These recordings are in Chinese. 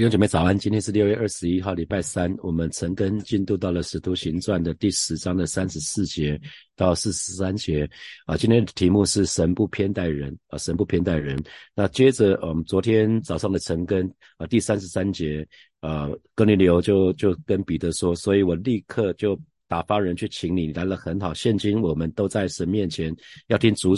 弟兄姐妹早安，今天是六月二十一号，礼拜三。我们陈根进度到了《使徒行传》的第十章的三十四节到四十三节啊。今天的题目是“神不偏待人”啊，“神不偏待人”。那接着我们昨天早上的陈根啊，第三十三节啊，哥尼流就就跟彼得说，所以我立刻就。打发人去请你来了，很好。现今我们都在神面前，要听主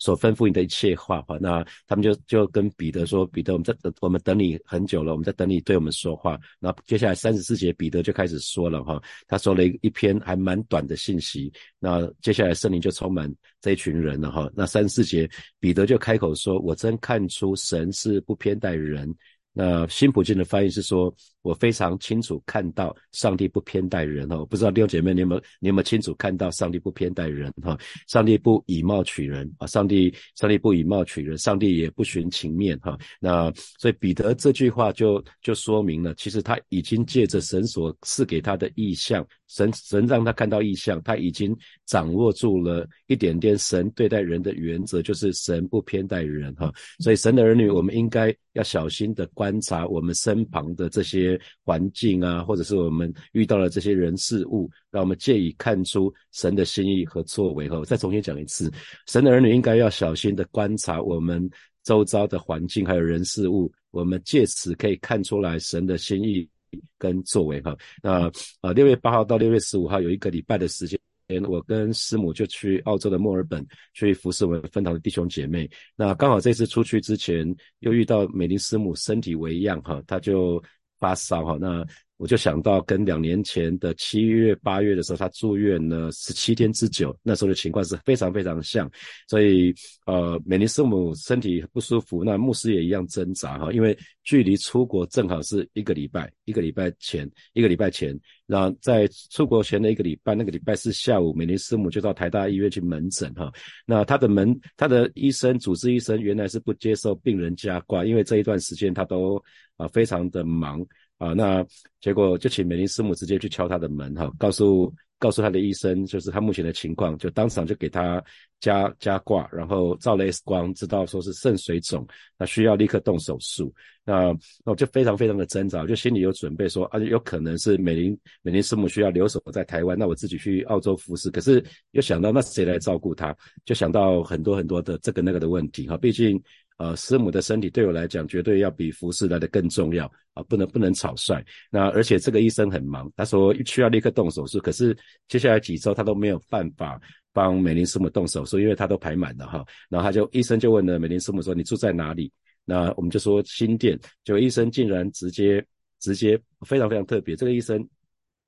所吩咐你的一切话。哈，那他们就就跟彼得说：“彼得，我们在等，我们等你很久了，我们在等你对我们说话。”那接下来三十四节，彼得就开始说了哈，他说了一一篇还蛮短的信息。那接下来圣灵就充满这一群人了哈。那三十四节，彼得就开口说：“我真看出神是不偏待人。”那新普京的翻译是说，我非常清楚看到上帝不偏待人哦，不知道弟兄姐妹你有没有你有没有清楚看到上帝不偏待人哈？上帝不以貌取人啊，上帝上帝不以貌取人，上帝也不寻情面哈。那所以彼得这句话就就说明了，其实他已经借着神所赐给他的意象。神神让他看到异象，他已经掌握住了一点点神对待人的原则，就是神不偏待人哈。所以神的儿女，我们应该要小心的观察我们身旁的这些环境啊，或者是我们遇到了这些人事物，让我们借以看出神的心意和作为哈。我再重新讲一次，神的儿女应该要小心的观察我们周遭的环境还有人事物，我们借此可以看出来神的心意。跟作为哈，那呃六月八号到六月十五号有一个礼拜的时间，我跟师母就去澳洲的墨尔本去服侍我们分堂的弟兄姐妹。那刚好这次出去之前又遇到美玲师母身体为恙哈，她就发烧哈，那。我就想到跟两年前的七月八月的时候，他住院了十七天之久，那时候的情况是非常非常像。所以，呃，美尼斯母身体不舒服，那牧师也一样挣扎哈，因为距离出国正好是一个礼拜，一个礼拜前，一个礼拜前。那在出国前的一个礼拜，那个礼拜四下午，美尼斯母就到台大医院去门诊哈。那他的门，他的医生，主治医生原来是不接受病人加挂，因为这一段时间他都啊非常的忙。啊，那结果就请美林师母直接去敲他的门，哈，告诉告诉他的医生，就是他目前的情况，就当场就给他加加挂，然后照了 X 光，知道说是肾水肿，那需要立刻动手术。那那我就非常非常的挣扎，就心里有准备说，啊，有可能是美林美林师母需要留守在台湾，那我自己去澳洲服侍。可是又想到那谁来照顾他，就想到很多很多的这个那个的问题，哈，毕竟。呃，师母的身体对我来讲，绝对要比服侍来的更重要啊！不能不能草率。那而且这个医生很忙，他说需要立刻动手术，可是接下来几周他都没有办法帮美玲师母动手术，因为他都排满了哈。然后他就医生就问了美玲师母说：“你住在哪里？”那我们就说新店，就医生竟然直接直接非常非常特别，这个医生。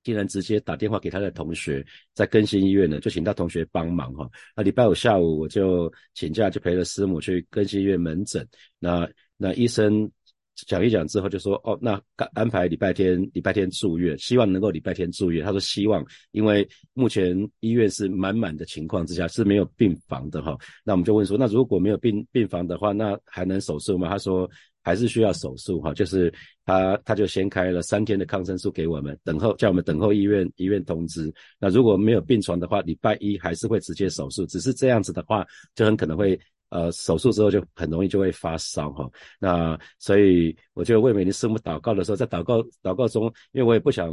竟然直接打电话给他的同学，在更新医院呢，就请他同学帮忙哈。那礼拜五下午我就请假，就陪了师母去更新医院门诊。那那医生讲一讲之后就说，哦，那安排礼拜天礼拜天住院，希望能够礼拜天住院。他说希望，因为目前医院是满满的情况之下是没有病房的哈。那我们就问说，那如果没有病病房的话，那还能手术吗？他说。还是需要手术哈，就是他他就先开了三天的抗生素给我们，等候叫我们等候医院医院通知。那如果没有病床的话，礼拜一还是会直接手术，只是这样子的话，就很可能会呃手术之后就很容易就会发烧哈。那所以我就为美玲师母祷告的时候，在祷告祷告中，因为我也不想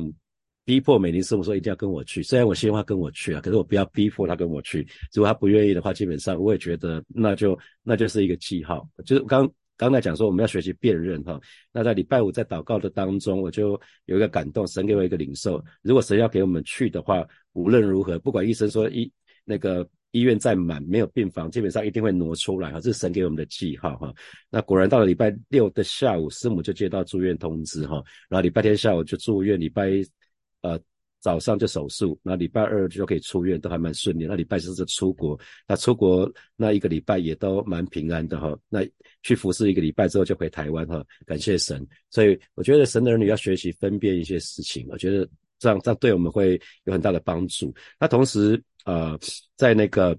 逼迫美玲师傅说一定要跟我去，虽然我希望他跟我去啊，可是我不要逼迫她跟我去。如果她不愿意的话，基本上我也觉得那就那就是一个记号，就是刚。刚才讲说我们要学习辨认哈，那在礼拜五在祷告的当中，我就有一个感动，神给我一个领受。如果神要给我们去的话，无论如何，不管医生说医那个医院再满没有病房，基本上一定会挪出来哈，这是神给我们的记号哈。那果然到了礼拜六的下午，师母就接到住院通知哈，然后礼拜天下午就住院，礼拜呃。早上就手术，那礼拜二就可以出院，都还蛮顺利。那礼拜四是出国，那出国那一个礼拜也都蛮平安的哈。那去服侍一个礼拜之后就回台湾哈，感谢神。所以我觉得神的儿女要学习分辨一些事情，我觉得这样这样对我们会有很大的帮助。那同时呃，在那个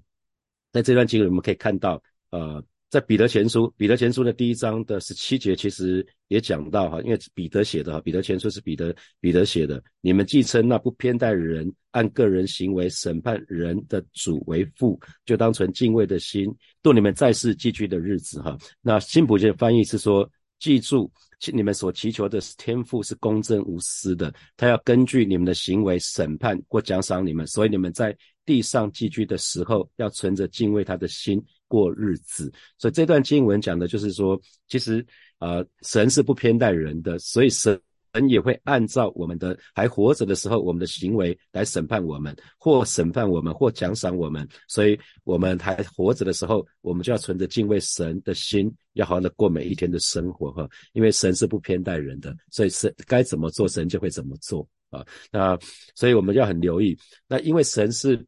在这段经历我们可以看到呃。在彼得前书，彼得前书的第一章的十七节，其实也讲到哈，因为彼得写的哈，彼得前书是彼得彼得写的。你们既称那不偏待人、按个人行为审判人的主为父，就当存敬畏的心度你们在世寄居的日子哈。那新普的翻译是说，记住，你们所祈求的天赋是公正无私的，他要根据你们的行为审判或奖赏你们。所以你们在地上寄居的时候，要存着敬畏他的心过日子。所以这段经文讲的就是说，其实啊，神是不偏待人的，所以神。神也会按照我们的还活着的时候，我们的行为来审判我们，或审判我们，或奖赏我们。所以，我们还活着的时候，我们就要存着敬畏神的心，要好好的过每一天的生活哈。因为神是不偏待人的，所以神该怎么做，神就会怎么做啊。那所以我们要很留意。那因为神是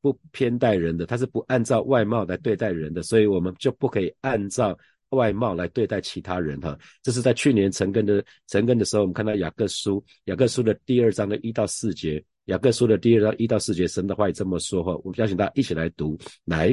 不偏待人的，他是不按照外貌来对待人的，所以我们就不可以按照。外貌来对待其他人哈，这是在去年成根的成根的时候，我们看到雅各书雅各书的第二章的一到四节，雅各书的第二章一到四节，神的话也这么说哈，我们邀请大家一起来读，来，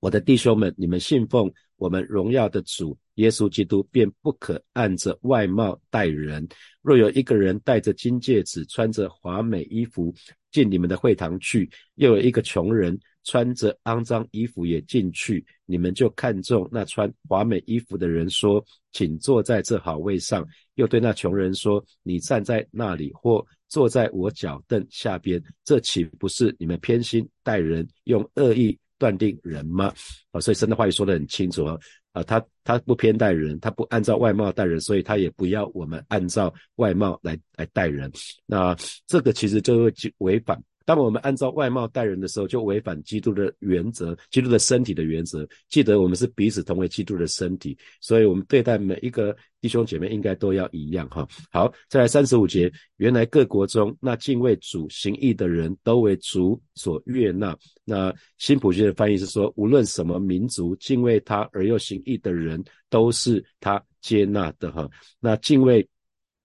我的弟兄们，你们信奉我们荣耀的主耶稣基督，便不可按着外貌待人。若有一个人戴着金戒指，穿着华美衣服进你们的会堂去，又有一个穷人。穿着肮脏衣服也进去，你们就看中那穿华美衣服的人，说：“请坐在这好位上。”又对那穷人说：“你站在那里，或坐在我脚凳下边。”这岂不是你们偏心待人，用恶意断定人吗？啊，所以神的话语说得很清楚啊，啊，他他不偏待人，他不按照外貌待人，所以他也不要我们按照外貌来来待人。那这个其实就会违反。当我们按照外貌待人的时候，就违反基督的原则，基督的身体的原则。记得我们是彼此同为基督的身体，所以我们对待每一个弟兄姐妹应该都要一样哈。好，再来三十五节，原来各国中那敬畏主行义的人都为主所悦纳。那新普世的翻译是说，无论什么民族敬畏他而又行义的人，都是他接纳的哈。那敬畏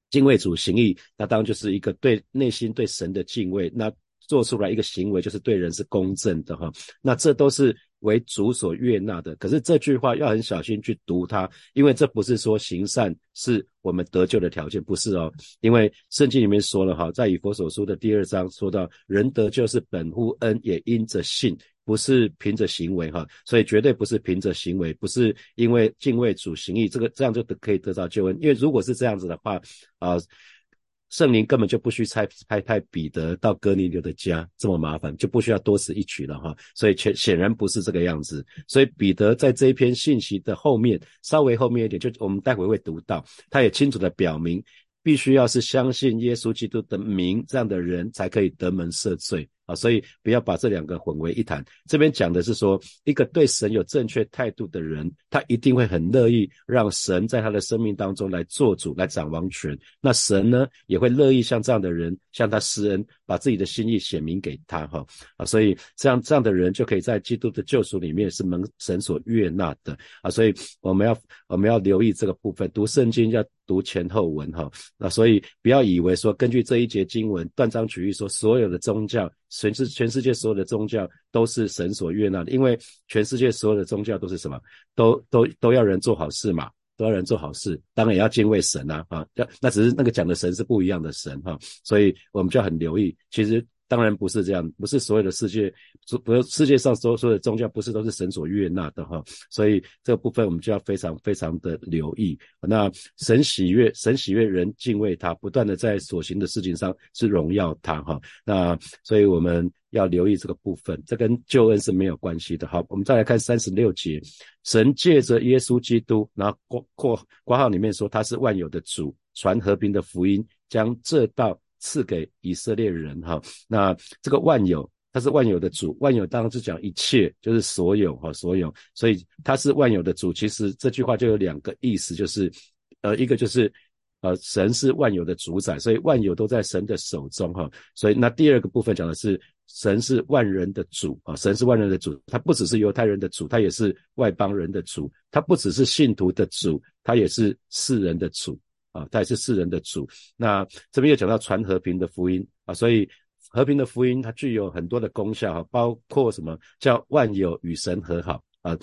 敬畏主行义，那当然就是一个对内心对神的敬畏。那做出来一个行为，就是对人是公正的哈，那这都是为主所悦纳的。可是这句话要很小心去读它，因为这不是说行善是我们得救的条件，不是哦。因为圣经里面说了哈，在以佛所书的第二章说到，人得救是本乎恩，也因着信，不是凭着行为哈，所以绝对不是凭着行为，不是因为敬畏主行义，这个这样就可以得到救恩。因为如果是这样子的话啊。圣灵根本就不需差派派彼得到哥尼流的家这么麻烦，就不需要多此一举了哈。所以显显然不是这个样子。所以彼得在这一篇信息的后面，稍微后面一点，就我们待会会读到，他也清楚的表明，必须要是相信耶稣基督的名这样的人才可以得门赦罪。啊，所以不要把这两个混为一谈。这边讲的是说，一个对神有正确态度的人，他一定会很乐意让神在他的生命当中来做主、来掌王权。那神呢，也会乐意像这样的人向他施恩，把自己的心意显明给他。哈啊，所以这样这样的人就可以在基督的救赎里面是蒙神所悦纳的啊。所以我们要我们要留意这个部分，读圣经要读前后文哈。那所以不要以为说根据这一节经文断章取义说所有的宗教。全世全世界所有的宗教都是神所悦纳的，因为全世界所有的宗教都是什么？都都都要人做好事嘛，都要人做好事，当然也要敬畏神啊，啊，那只是那个讲的神是不一样的神哈，所以我们就要很留意，其实。当然不是这样，不是所有的世界，不是世界上所所有的宗教，不是都是神所悦纳的哈。所以这个部分我们就要非常非常的留意。那神喜悦，神喜悦人敬畏他，不断的在所行的事情上是荣耀他哈。那所以我们要留意这个部分，这跟救恩是没有关系的。好，我们再来看三十六节，神借着耶稣基督，然后括括括号里面说他是万有的主，传和平的福音，将这道。赐给以色列人哈，那这个万有，他是万有的主，万有当然是讲一切，就是所有哈，所有，所以他是万有的主。其实这句话就有两个意思，就是呃，一个就是呃，神是万有的主宰，所以万有都在神的手中哈。所以那第二个部分讲的是神是万人的主啊，神是万人的主，他不只是犹太人的主，他也是外邦人的主，他不只是信徒的主，他也是世人的主。啊，他也是世人的主。那这边又讲到传和平的福音啊，所以和平的福音它具有很多的功效哈，包括什么叫万有与神和好啊？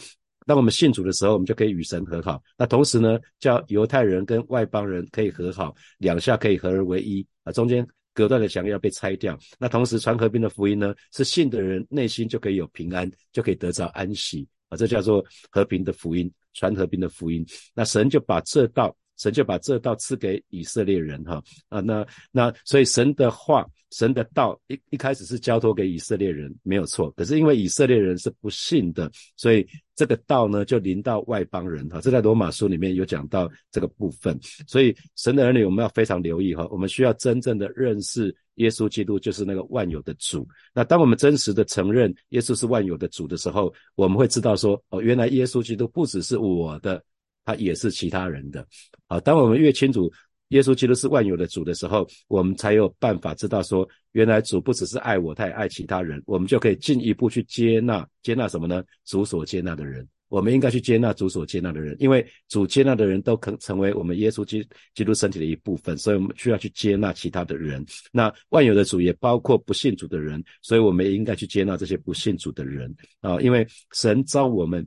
当我们信主的时候，我们就可以与神和好。那同时呢，叫犹太人跟外邦人可以和好，两下可以合而为一啊，中间隔断的墙要被拆掉。那同时传和平的福音呢，是信的人内心就可以有平安，就可以得着安息啊，这叫做和平的福音。传和平的福音。那神就把这道。神就把这道赐给以色列人，哈啊，那那所以神的话，神的道一一开始是交托给以色列人，没有错。可是因为以色列人是不信的，所以这个道呢就临到外邦人，哈。这在罗马书里面有讲到这个部分。所以神的儿女我们要非常留意，哈，我们需要真正的认识耶稣基督就是那个万有的主。那当我们真实的承认耶稣是万有的主的时候，我们会知道说，哦，原来耶稣基督不只是我的。他也是其他人的，啊，当我们越清楚耶稣基督是万有的主的时候，我们才有办法知道说，原来主不只是爱我，他也爱其他人，我们就可以进一步去接纳，接纳什么呢？主所接纳的人，我们应该去接纳主所接纳的人，因为主接纳的人都可成为我们耶稣基基督身体的一部分，所以我们需要去接纳其他的人。那万有的主也包括不信主的人，所以我们也应该去接纳这些不信主的人啊，因为神召我们。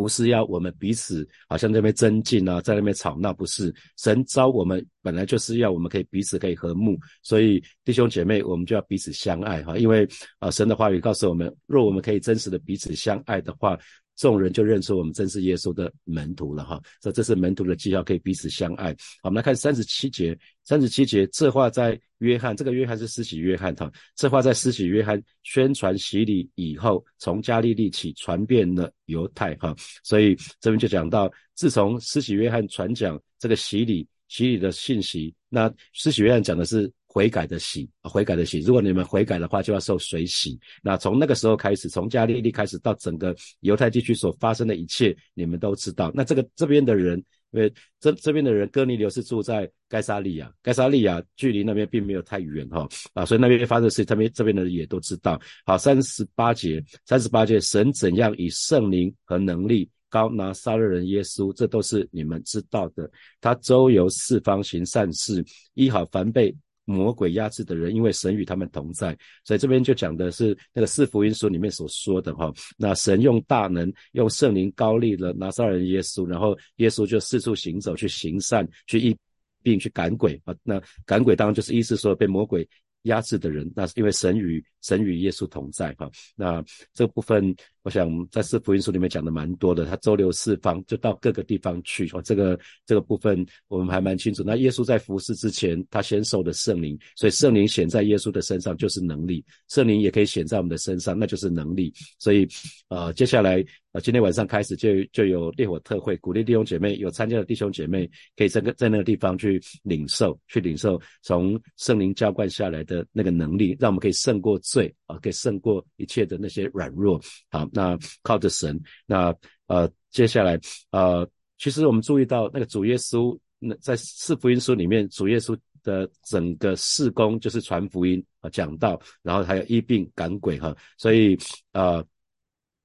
不是要我们彼此好像在那边增进啊，在那边吵闹，不是神招我们本来就是要我们可以彼此可以和睦，所以弟兄姐妹，我们就要彼此相爱哈，因为啊神的话语告诉我们，若我们可以真实的彼此相爱的话。众人就认出我们真是耶稣的门徒了哈，这这是门徒的记号，可以彼此相爱。好，我们来看三十七节，三十七节这话在约翰，这个约翰是施洗约翰哈，这话在施洗约翰宣传洗礼以后，从加利利起传遍了犹太哈，所以这边就讲到，自从施洗约翰传讲这个洗礼洗礼的信息，那施洗约翰讲的是。悔改的洗，悔改的洗。如果你们悔改的话，就要受水洗。那从那个时候开始，从加利利开始到整个犹太地区所发生的一切，你们都知道。那这个这边的人，因为这这边的人，哥尼流是住在该沙利亚，该沙利亚距离那边并没有太远哈啊，所以那边发生的事，他们这边的人也都知道。好，三十八节，三十八节，神怎样以圣灵和能力。高拿撒勒人耶稣，这都是你们知道的。他周游四方行善事，医好凡被。魔鬼压制的人，因为神与他们同在，所以这边就讲的是那个四福音书里面所说的哈。那神用大能，用圣灵高立了拿撒勒人耶稣，然后耶稣就四处行走，去行善，去医病，去赶鬼啊。那赶鬼当然就是意思说被魔鬼。压制的人，那是因为神与神与耶稣同在哈。那这部分，我想在四福音书里面讲的蛮多的。他周流四方，就到各个地方去。哦，这个这个部分我们还蛮清楚。那耶稣在服侍之前，他先受的圣灵，所以圣灵显在耶稣的身上就是能力。圣灵也可以显在我们的身上，那就是能力。所以，呃，接下来。啊，今天晚上开始就就有烈火特会，鼓励弟兄姐妹有参加的弟兄姐妹，可以在个在那个地方去领受，去领受从圣灵浇灌下来的那个能力，让我们可以胜过罪啊，可以胜过一切的那些软弱。好，那靠着神，那呃，接下来呃，其实我们注意到那个主耶稣，那在四福音书里面，主耶稣的整个事工就是传福音啊，讲道，然后还有医病赶鬼哈，所以呃。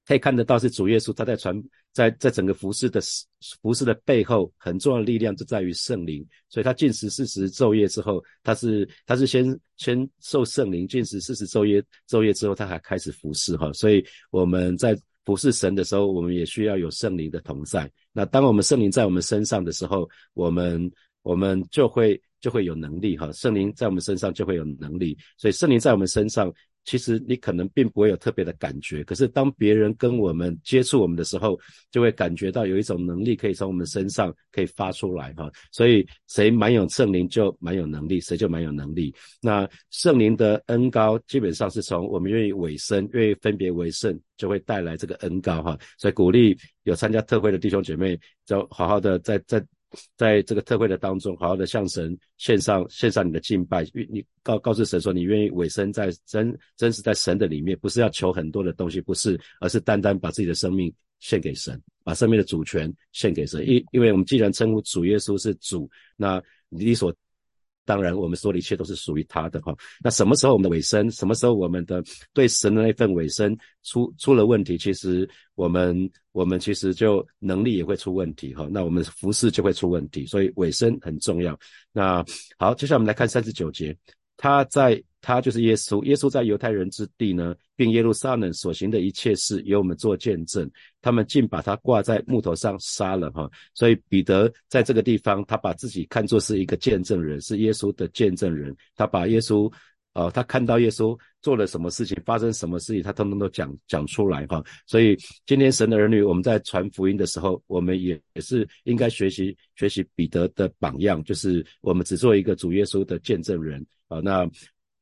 可以看得到是主耶稣他在传，在在整个服饰的服饰的背后，很重要的力量就在于圣灵。所以他进食四十昼夜之后，他是他是先先受圣灵进食四十昼夜昼夜之后，他还开始服侍哈。所以我们在服侍神的时候，我们也需要有圣灵的同在。那当我们圣灵在我们身上的时候，我们我们就会就会有能力哈。圣灵在我们身上就会有能力，所以圣灵在我们身上。其实你可能并不会有特别的感觉，可是当别人跟我们接触我们的时候，就会感觉到有一种能力可以从我们身上可以发出来哈。所以谁蛮有圣灵就蛮有能力，谁就蛮有能力。那圣灵的恩高基本上是从我们愿意委身、愿意分别为圣，就会带来这个恩高哈。所以鼓励有参加特会的弟兄姐妹，就好好的在在。在这个特会的当中，好好的向神献上献上你的敬拜，你告告诉神说，你愿意委身在真真实在神的里面，不是要求很多的东西，不是，而是单单把自己的生命献给神，把生命的主权献给神。因因为我们既然称呼主耶稣是主，那你所。当然，我们说的一切都是属于他的哈。那什么时候我们的尾声？什么时候我们的对神的那份尾声出出了问题？其实我们我们其实就能力也会出问题哈。那我们服饰就会出问题，所以尾声很重要。那好，接下来我们来看三十九节，他在。他就是耶稣，耶稣在犹太人之地呢，并耶路撒冷所行的一切事，由我们做见证。他们竟把他挂在木头上杀了，哈！所以彼得在这个地方，他把自己看作是一个见证人，是耶稣的见证人。他把耶稣呃，他看到耶稣做了什么事情，发生什么事情，他通通都讲讲出来哈。所以今天神的儿女，我们在传福音的时候，我们也也是应该学习学习彼得的榜样，就是我们只做一个主耶稣的见证人啊。那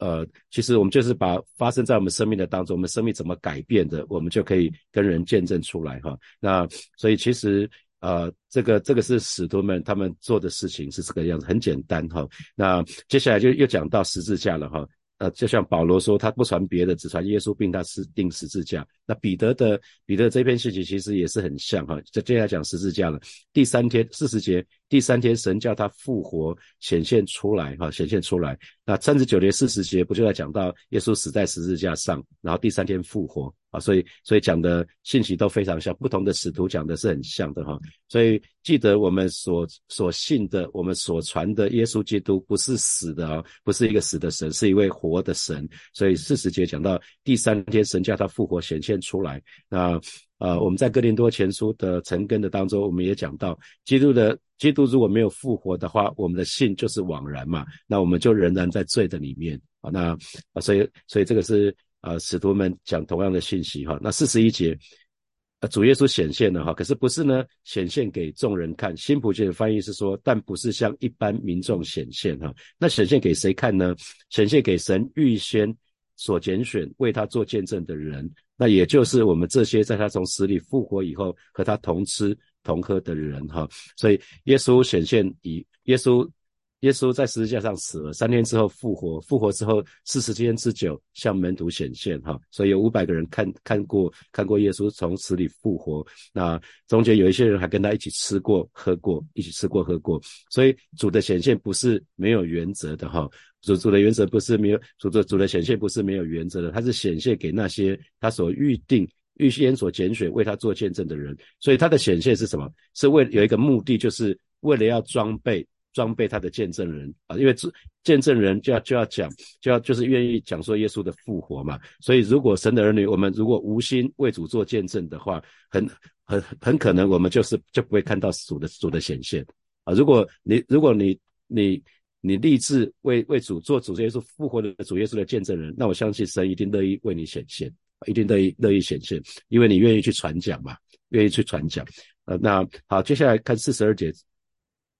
呃，其实我们就是把发生在我们生命的当中，我们生命怎么改变的，我们就可以跟人见证出来哈。那所以其实呃，这个这个是使徒们他们做的事情是这个样子，很简单哈。那接下来就又讲到十字架了哈。呃，就像保罗说，他不传别的，只传耶稣，并他是钉十字架。那彼得的彼得这篇信息其实也是很像哈，这接下来讲十字架了。第三天四十节，第三天神叫他复活显现出来哈，显现出来。那三十九节四十节不就在讲到耶稣死在十字架上，然后第三天复活。啊，所以所以讲的信息都非常像，不同的使徒讲的是很像的哈。所以记得我们所所信的，我们所传的耶稣基督不是死的啊，不是一个死的神，是一位活的神。所以四十节讲到第三天神叫他复活显现出来。那呃，我们在哥林多前书的成根的当中，我们也讲到，基督的基督如果没有复活的话，我们的信就是枉然嘛，那我们就仍然在罪的里面啊。那啊，所以所以这个是。啊，使徒们讲同样的信息哈。那四十一节，啊，主耶稣显现了哈，可是不是呢？显现给众人看。新普界的翻译是说，但不是向一般民众显现哈。那显现给谁看呢？显现给神预先所拣选为他做见证的人，那也就是我们这些在他从死里复活以后和他同吃同喝的人哈。所以耶稣显现以耶稣。耶稣在十字架上死了，三天之后复活，复活之后四十天之久向门徒显现，哈，所以有五百个人看看过看过耶稣从死里复活。那中间有一些人还跟他一起吃过喝过，一起吃过喝过。所以主的显现不是没有原则的，哈，主主的原则不是没有主的主的显现不是没有原则的，他是显现给那些他所预定预先所拣选为他做见证的人。所以他的显现是什么？是为有一个目的，就是为了要装备。装备他的见证人啊，因为见证人就要就要讲，就要就是愿意讲说耶稣的复活嘛。所以如果神的儿女，我们如果无心为主做见证的话，很很很可能我们就是就不会看到主的主的显现啊。如果你如果你你你立志为为主做主耶稣复活的主耶稣的见证人，那我相信神一定乐意为你显现，一定乐意乐意显现，因为你愿意去传讲嘛，愿意去传讲。呃，那好，接下来看四十二节。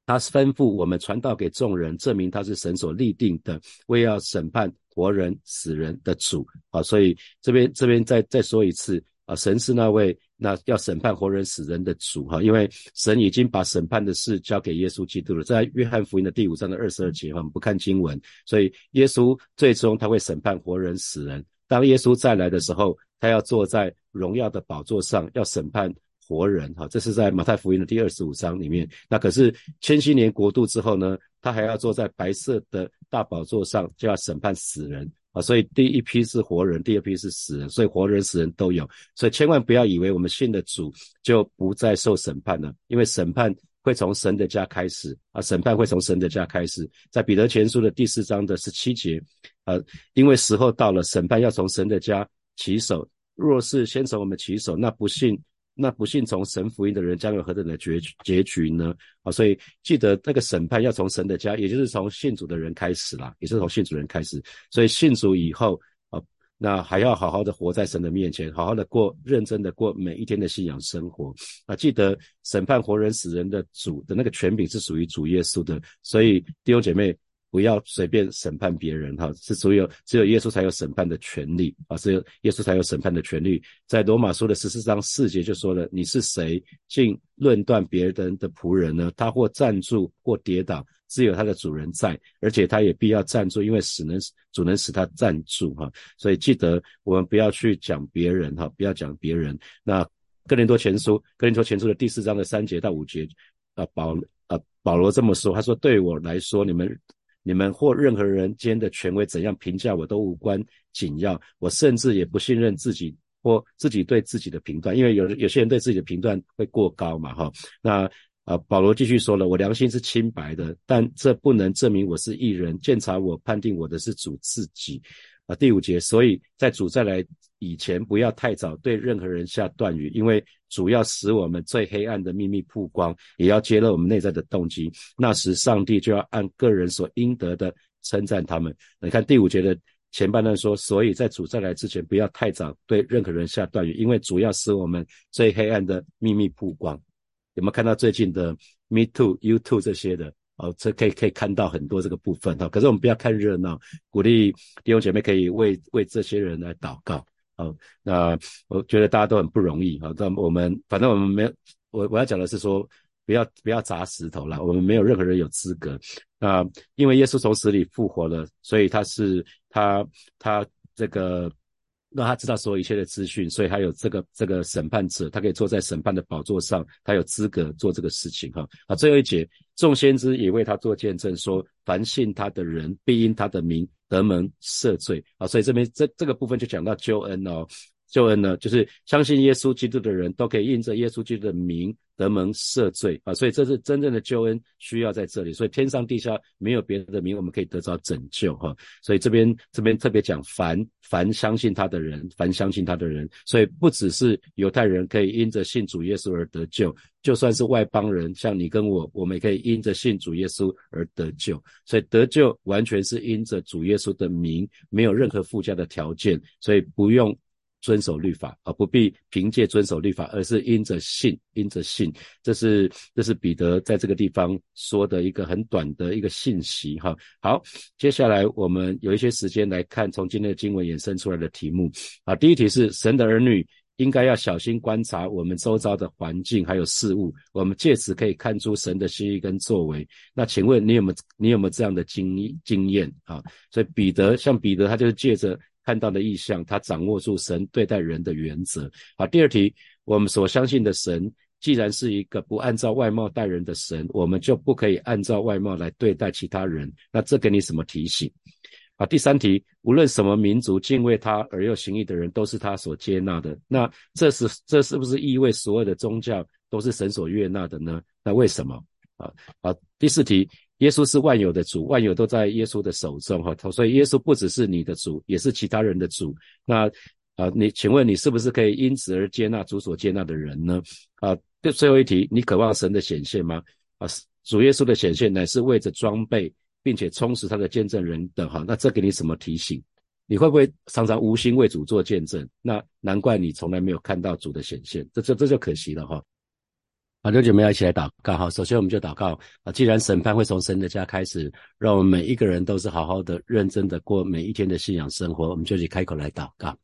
他吩咐我们传道给众人，证明他是神所立定的，为要审判活人死人的主啊！所以这边这边再再说一次啊，神是那位那要审判活人死人的主哈，因为神已经把审判的事交给耶稣基督了，在约翰福音的第五章的二十二节，我们不看经文，所以耶稣最终他会审判活人死人。当耶稣再来的时候，他要坐在荣耀的宝座上，要审判。活人哈，这是在马太福音的第二十五章里面。那可是千禧年国度之后呢，他还要坐在白色的大宝座上，就要审判死人啊。所以第一批是活人，第二批是死人，所以活人、死人都有。所以千万不要以为我们信的主就不再受审判了，因为审判会从神的家开始啊，审判会从神的家开始。在彼得前书的第四章的十七节，呃，因为时候到了，审判要从神的家起手。若是先从我们起手，那不信。那不信从神福音的人将有何等的结结局呢？啊，所以记得那个审判要从神的家，也就是从信主的人开始啦，也是从信主人开始。所以信主以后啊，那还要好好的活在神的面前，好好的过认真的过每一天的信仰生活啊。记得审判活人死人的主的那个权柄是属于主耶稣的，所以弟兄姐妹。不要随便审判别人，哈，是只有只有耶稣才有审判的权利啊，只有耶稣才有审判的权利。在罗马书的十四章四节就说了：“你是谁，竟论断别人的仆人呢？他或站住，或跌倒，只有他的主人在，而且他也必要站住，因为使能主能使他站住。”哈，所以记得我们不要去讲别人，哈，不要讲别人。那哥林多前书，哥林多前书的第四章的三节到五节，啊，保啊保罗这么说，他说：“对我来说，你们。”你们或任何人间的权威怎样评价我都无关紧要，我甚至也不信任自己或自己对自己的评断，因为有有些人对自己的评断会过高嘛，哈。那啊，保罗继续说了，我良心是清白的，但这不能证明我是异人。鉴察我判定我的是主自己。啊，第五节，所以在主再来以前，不要太早对任何人下断语，因为主要使我们最黑暗的秘密曝光，也要揭露我们内在的动机。那时，上帝就要按个人所应得的称赞他们。你看第五节的前半段说，所以在主再来之前，不要太早对任何人下断语，因为主要使我们最黑暗的秘密曝光。有没有看到最近的 Me Too、You Too 这些的？哦，这可以可以看到很多这个部分哈。可是我们不要看热闹，鼓励弟兄姐妹可以为为这些人来祷告。哦，那我觉得大家都很不容易啊。但我们反正我们没有，我我要讲的是说，不要不要砸石头了。我们没有任何人有资格。那因为耶稣从死里复活了，所以他是他他这个。让他知道所有一切的资讯，所以他有这个这个审判者，他可以坐在审判的宝座上，他有资格做这个事情哈。啊，最后一节，众先知也为他做见证，说凡信他的人必因他的名得蒙赦罪啊。所以这边这这个部分就讲到救恩哦。救恩呢，就是相信耶稣基督的人都可以印着耶稣基督的名得蒙赦罪啊，所以这是真正的救恩需要在这里。所以天上地下没有别的名，我们可以得到拯救哈。所以这边这边特别讲凡凡相信他的人，凡相信他的人，所以不只是犹太人可以因着信主耶稣而得救，就算是外邦人，像你跟我，我们也可以因着信主耶稣而得救。所以得救完全是因着主耶稣的名，没有任何附加的条件，所以不用。遵守律法，而不必凭借遵守律法，而是因着信，因着信。这是这是彼得在这个地方说的一个很短的一个信息。哈，好，接下来我们有一些时间来看从今天的经文衍生出来的题目。啊，第一题是神的儿女应该要小心观察我们周遭的环境还有事物，我们借此可以看出神的心意跟作为。那请问你有没有你有没有这样的经经验啊？所以彼得像彼得，他就是借着。看到的意象，他掌握住神对待人的原则。好，第二题，我们所相信的神，既然是一个不按照外貌待人的神，我们就不可以按照外貌来对待其他人。那这给你什么提醒？啊，第三题，无论什么民族敬畏他而又行义的人，都是他所接纳的。那这是这是不是意味所有的宗教都是神所悦纳的呢？那为什么？啊，好，第四题。耶稣是万有的主，万有都在耶稣的手中，哈，所以耶稣不只是你的主，也是其他人的主。那啊，你请问你是不是可以因此而接纳主所接纳的人呢？啊，最最后一题，你渴望神的显现吗？啊，主耶稣的显现乃是为着装备并且充实他的见证人的哈。那这给你什么提醒？你会不会常常无心为主做见证？那难怪你从来没有看到主的显现，这这这就可惜了哈。好，六姐妹要一起来祷告哈。首先，我们就祷告啊。既然审判会从神的家开始，让我们每一个人都是好好的、认真的过每一天的信仰生活，我们就去开口来祷告。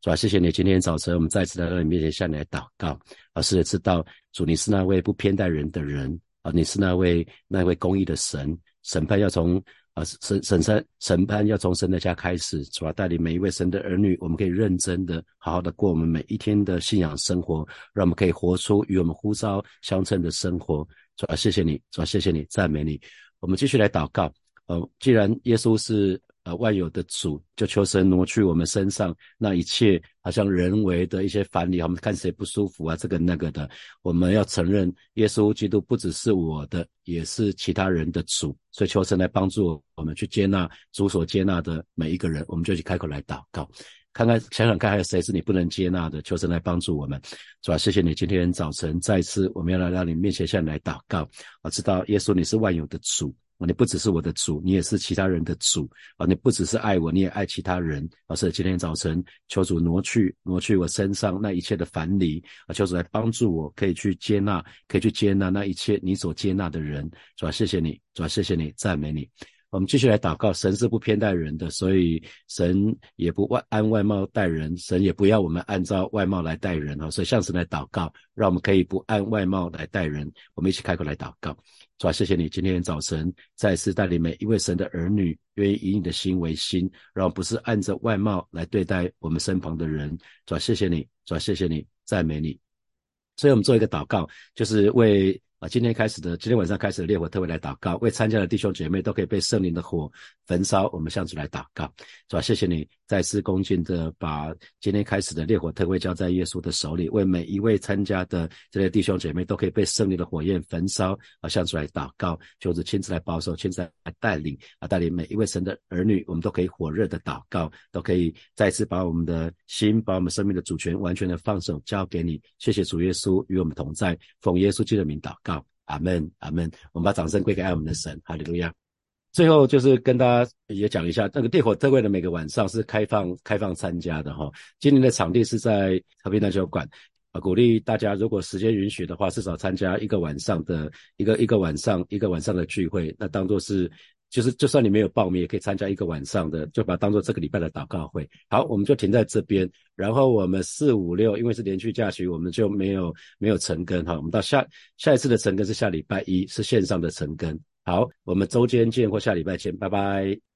主啊，谢谢你，今天早晨我们再次来到你面前向你来祷告。啊，是知道主你是那位不偏待人的人啊，你是那位那位公义的神，审判要从。啊，审审审审判要从神的家开始，主要带领每一位神的儿女，我们可以认真的、好好的过我们每一天的信仰生活，让我们可以活出与我们呼召相称的生活。主要谢谢你，主要谢谢你，赞美你。我们继续来祷告。呃，既然耶稣是。呃，万有的主就求神挪去我们身上那一切好像人为的一些烦恼，我们看谁不舒服啊，这个那个的，我们要承认耶稣基督不只是我的，也是其他人的主，所以求神来帮助我们去接纳主所接纳的每一个人，我们就去开口来祷告，看看想想看还有谁是你不能接纳的，求神来帮助我们，主啊，谢谢你今天早晨再次我们要来到你面前向你来祷告，我知道耶稣你是万有的主。你不只是我的主，你也是其他人的主啊！你不只是爱我，你也爱其他人。而是今天早晨，求主挪去挪去我身上那一切的烦离啊！求主来帮助我，可以去接纳，可以去接纳那一切你所接纳的人。主啊，谢谢你，主啊，谢谢你，赞美你。我们继续来祷告，神是不偏待人的，所以神也不外按外貌待人，神也不要我们按照外貌来待人啊！所以向神来祷告，让我们可以不按外貌来待人。我们一起开口来祷告。主啊，谢谢你今天早晨再次带领每一位神的儿女，愿意以你的心为心，让不是按着外貌来对待我们身旁的人。主啊，谢谢你，主啊，谢谢你，赞美你。所以我们做一个祷告，就是为。今天开始的，今天晚上开始的烈火特别来祷告，为参加的弟兄姐妹都可以被圣灵的火焚烧。我们向主来祷告，是吧？谢谢你再次恭敬的把今天开始的烈火特会交在耶稣的手里，为每一位参加的这些弟兄姐妹都可以被圣灵的火焰焚烧。啊，向主来祷告，就是亲自来保守，亲自来带领啊，带领每一位神的儿女，我们都可以火热的祷告，都可以再次把我们的心，把我们生命的主权完全的放手交给你。谢谢主耶稣与我们同在，奉耶稣基督的名祷告。阿门，阿门。我们把掌声归给爱我们的神，哈利路亚。最后就是跟大家也讲一下，那个烈火特会的每个晚上是开放开放参加的哈。今年的场地是在和平篮球馆。啊，鼓励大家，如果时间允许的话，至少参加一个晚上的一个一个晚上一个晚上的聚会，那当做是，就是就算你没有报名，也可以参加一个晚上的，就把它当做这个礼拜的祷告会。好，我们就停在这边，然后我们四五六，因为是连续假期，我们就没有没有成根哈。我们到下下一次的成根是下礼拜一，是线上的成根。好，我们周间见或下礼拜见，拜拜。